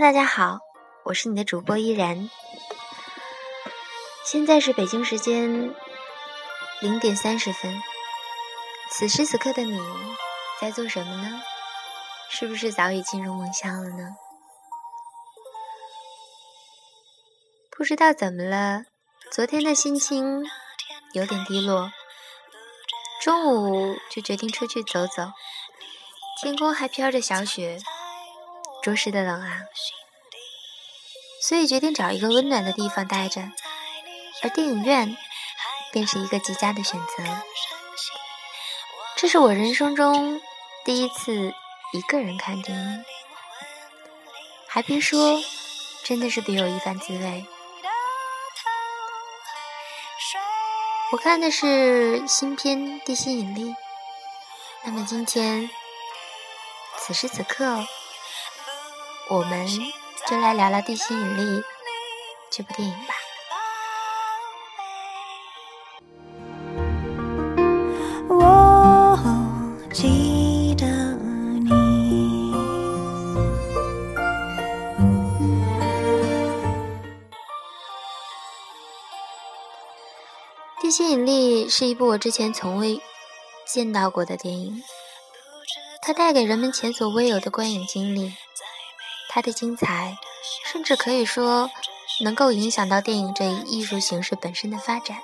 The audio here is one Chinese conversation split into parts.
大家好，我是你的主播依然。现在是北京时间零点三十分，此时此刻的你在做什么呢？是不是早已进入梦乡了呢？不知道怎么了，昨天的心情有点低落，中午就决定出去走走，天空还飘着小雪。着实的冷啊，所以决定找一个温暖的地方待着，而电影院便是一个极佳的选择。这是我人生中第一次一个人看电影，还别说，真的是别有一番滋味。我看的是新片《地心引力》，那么今天此时此刻。我们就来聊聊《地心引力》这部电影吧。我记得你。《地心引力》是一部我之前从未见到过的电影，它带给人们前所未有的观影经历。它的精彩，甚至可以说能够影响到电影这一艺术形式本身的发展。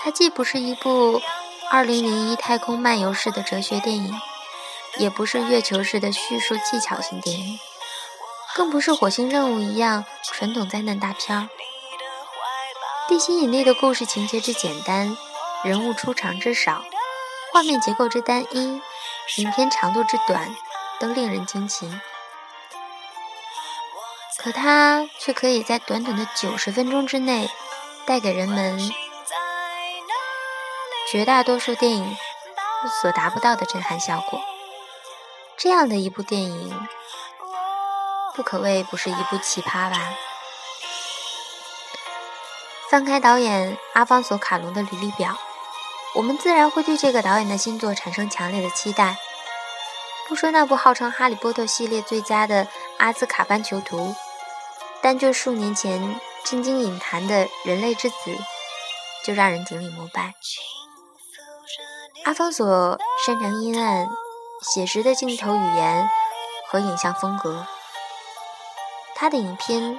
它既不是一部二零零一太空漫游式的哲学电影，也不是月球式的叙述技巧型电影，更不是火星任务一样传统灾难大片。地心引力的故事情节之简单，人物出场之少，画面结构之单一，影片长度之短，都令人惊奇。可它却可以在短短的九十分钟之内，带给人们绝大多数电影所达不到的震撼效果。这样的一部电影，不可谓不是一部奇葩吧？翻开导演阿方索·卡隆的履历表，我们自然会对这个导演的新作产生强烈的期待。不说那部号称《哈利波特》系列最佳的《阿兹卡班囚徒》。单就数年前震惊影坛的《人类之子》，就让人顶礼膜拜。阿方索擅长阴暗、写实的镜头语言和影像风格，他的影片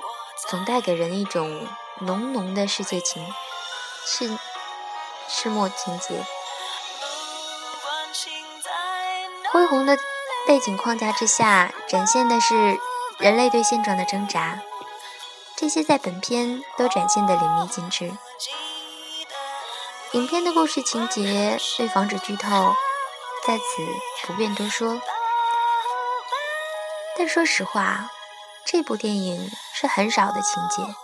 总带给人一种浓浓的世界情、世世末情节。恢宏的背景框架之下，展现的是人类对现状的挣扎。这些在本片都展现的淋漓尽致。影片的故事情节为防止剧透，在此不便多说。但说实话，这部电影是很少的情节，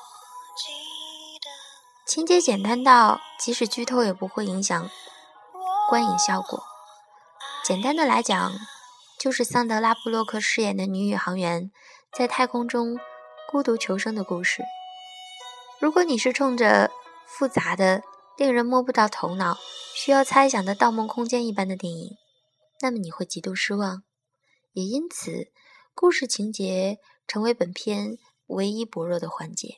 情节简单到即使剧透也不会影响观影效果。简单的来讲，就是桑德拉·布洛克饰演的女宇航员在太空中。孤独求生的故事。如果你是冲着复杂的、令人摸不到头脑、需要猜想的《盗梦空间》一般的电影，那么你会极度失望。也因此，故事情节成为本片唯一薄弱的环节。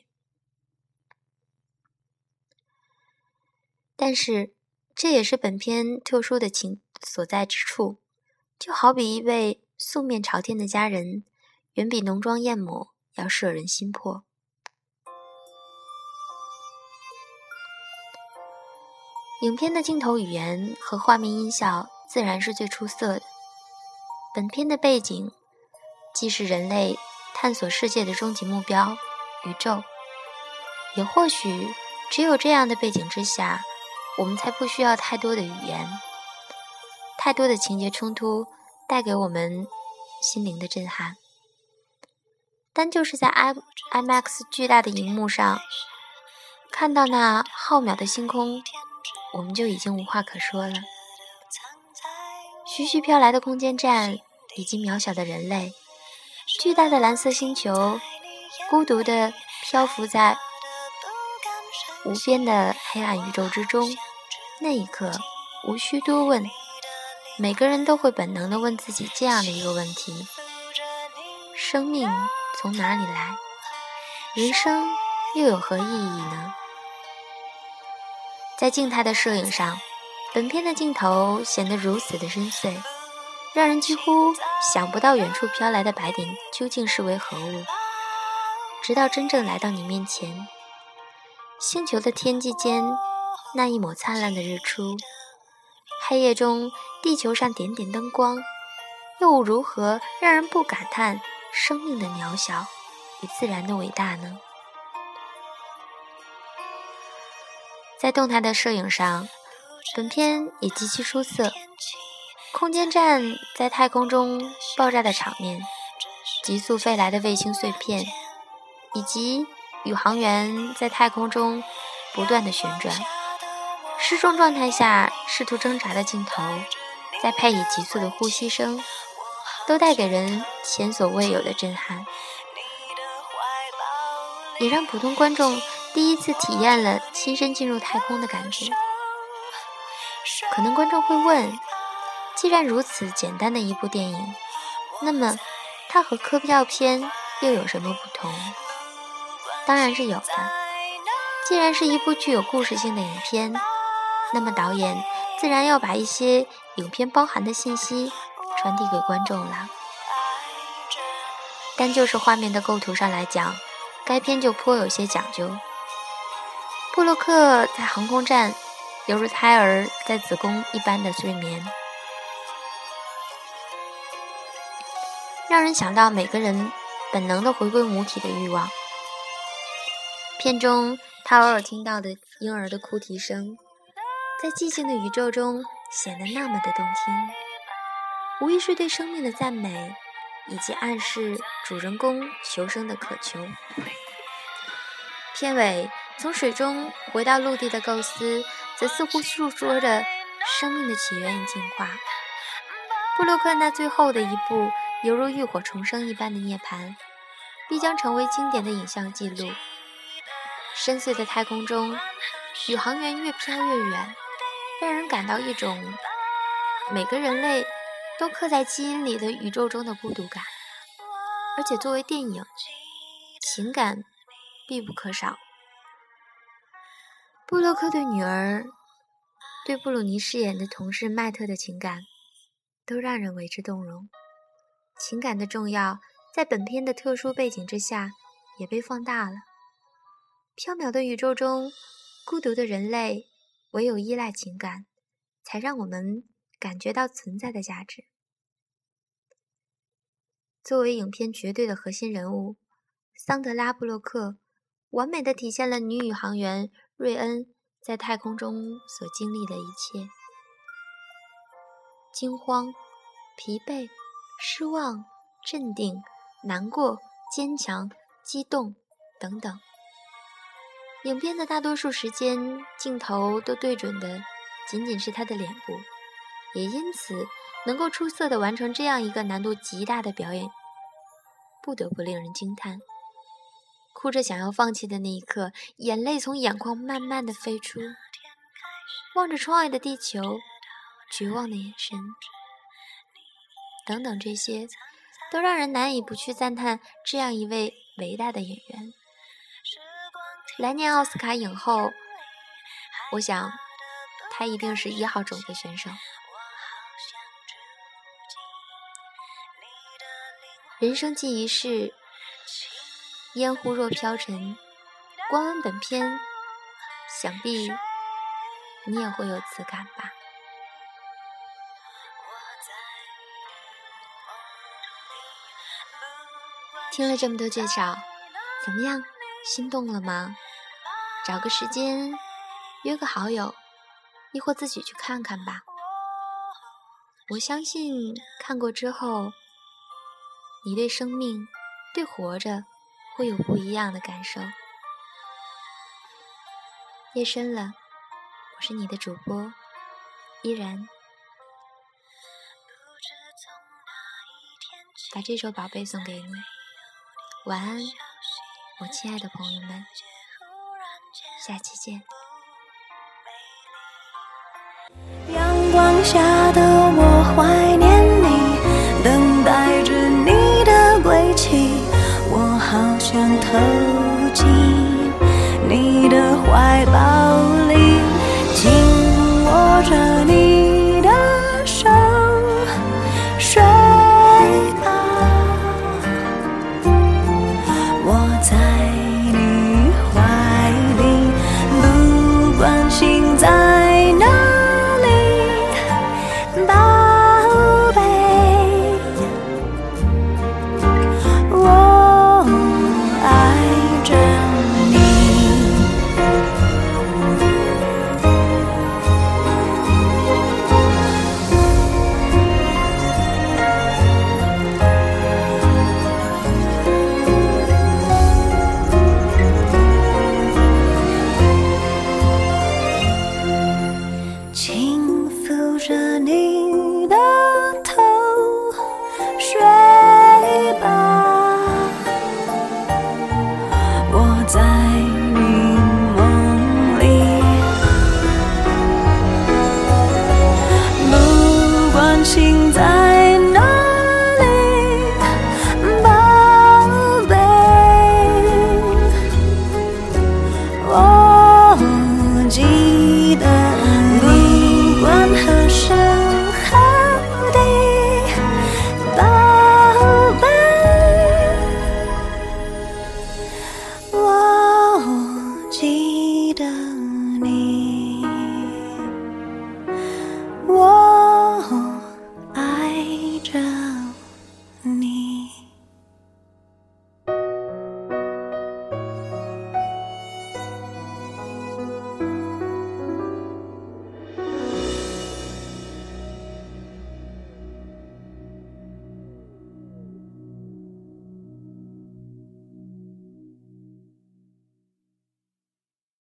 但是，这也是本片特殊的情所在之处。就好比一位素面朝天的佳人，远比浓妆艳抹。要摄人心魄。影片的镜头语言和画面音效自然是最出色的。本片的背景既是人类探索世界的终极目标——宇宙，也或许只有这样的背景之下，我们才不需要太多的语言、太多的情节冲突带给我们心灵的震撼。但就是在 i IMAX 巨大的荧幕上看到那浩渺的星空，我们就已经无话可说了。徐徐飘来的空间站，以及渺小的人类，巨大的蓝色星球，孤独地漂浮在无边的黑暗宇宙之中。那一刻，无需多问，每个人都会本能地问自己这样的一个问题。生命从哪里来？人生又有何意义呢？在静态的摄影上，本片的镜头显得如此的深邃，让人几乎想不到远处飘来的白点究竟是为何物。直到真正来到你面前，星球的天际间那一抹灿烂的日出，黑夜中地球上点点灯光，又如何让人不感叹生命的渺小与自然的伟大呢？在动态的摄影上，本片也极其出色。空间站在太空中爆炸的场面，急速飞来的卫星碎片。以及宇航员在太空中不断的旋转，失重状态下试图挣扎的镜头，再配以急促的呼吸声，都带给人前所未有的震撼，也让普通观众第一次体验了亲身进入太空的感觉。可能观众会问：既然如此简单的一部电影，那么它和科教片又有什么不同？当然是有的。既然是一部具有故事性的影片，那么导演自然要把一些影片包含的信息传递给观众了。但就是画面的构图上来讲，该片就颇有些讲究。布洛克在航空站犹如胎儿在子宫一般的睡眠，让人想到每个人本能的回归母体的欲望。片中，他偶尔听到的婴儿的哭啼声，在寂静的宇宙中显得那么的动听，无疑是对生命的赞美，以及暗示主人公求生的渴求。片尾从水中回到陆地的构思，则似乎诉说着生命的起源与进化。布鲁克那最后的一步，犹如浴火重生一般的涅槃，必将成为经典的影像记录。深邃的太空中，宇航员越飘越远，让人感到一种每个人类都刻在基因里的宇宙中的孤独感。而且作为电影，情感必不可少。布洛克对女儿、对布鲁尼饰演的同事麦特的情感，都让人为之动容。情感的重要，在本片的特殊背景之下，也被放大了。缥缈的宇宙中，孤独的人类唯有依赖情感，才让我们感觉到存在的价值。作为影片绝对的核心人物，桑德拉·布洛克完美的体现了女宇航员瑞恩在太空中所经历的一切：惊慌、疲惫、失望、镇定、难过、坚强、激动等等。影片的大多数时间，镜头都对准的仅仅是他的脸部，也因此能够出色的完成这样一个难度极大的表演，不得不令人惊叹。哭着想要放弃的那一刻，眼泪从眼眶慢慢的飞出，望着窗外的地球，绝望的眼神，等等，这些都让人难以不去赞叹这样一位伟大的演员。来年奥斯卡影后，我想她一定是一号种子选手。人生既一世，烟忽若飘尘。观完本片，想必你也会有此感吧。听了这么多介绍，怎么样？心动了吗？找个时间，约个好友，亦或自己去看看吧。我相信看过之后，你对生命、对活着会有不一样的感受。夜深了，我是你的主播依然，把这首宝贝送给你，晚安，我亲爱的朋友们。下期见。阳光下的我。